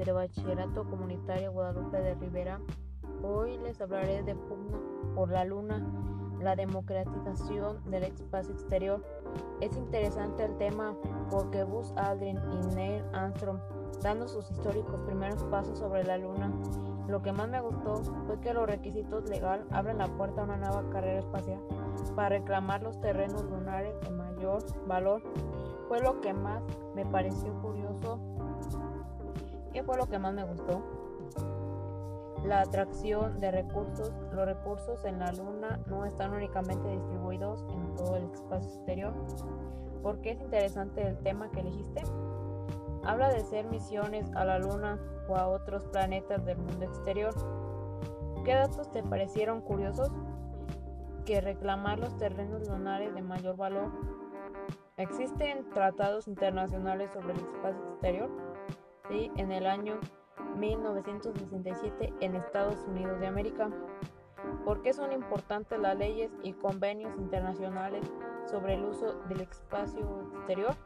Telebachillerato Comunitario Guadalupe de Rivera. Hoy les hablaré de Pugna por la Luna, la democratización del espacio exterior. Es interesante el tema porque Buzz Aldrin y Neil Armstrong dando sus históricos primeros pasos sobre la Luna. Lo que más me gustó fue que los requisitos legal abren la puerta a una nueva carrera espacial para reclamar los terrenos lunares de mayor valor. Fue lo que más me pareció curioso ¿Qué fue lo que más me gustó? La atracción de recursos. Los recursos en la Luna no están únicamente distribuidos en todo el espacio exterior. ¿Por qué es interesante el tema que elegiste? Habla de hacer misiones a la Luna o a otros planetas del mundo exterior. ¿Qué datos te parecieron curiosos? Que reclamar los terrenos lunares de mayor valor. ¿Existen tratados internacionales sobre el espacio exterior? en el año 1967 en Estados Unidos de América. ¿Por qué son importantes las leyes y convenios internacionales sobre el uso del espacio exterior?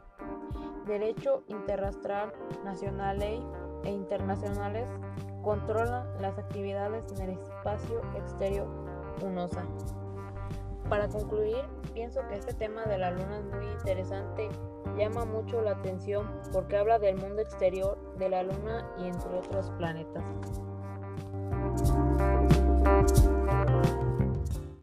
Derecho interrastral, nacional ley e internacionales controlan las actividades en el espacio exterior UNOSA. Para concluir, pienso que este tema de la luna es muy interesante llama mucho la atención porque habla del mundo exterior, de la luna y entre otros planetas.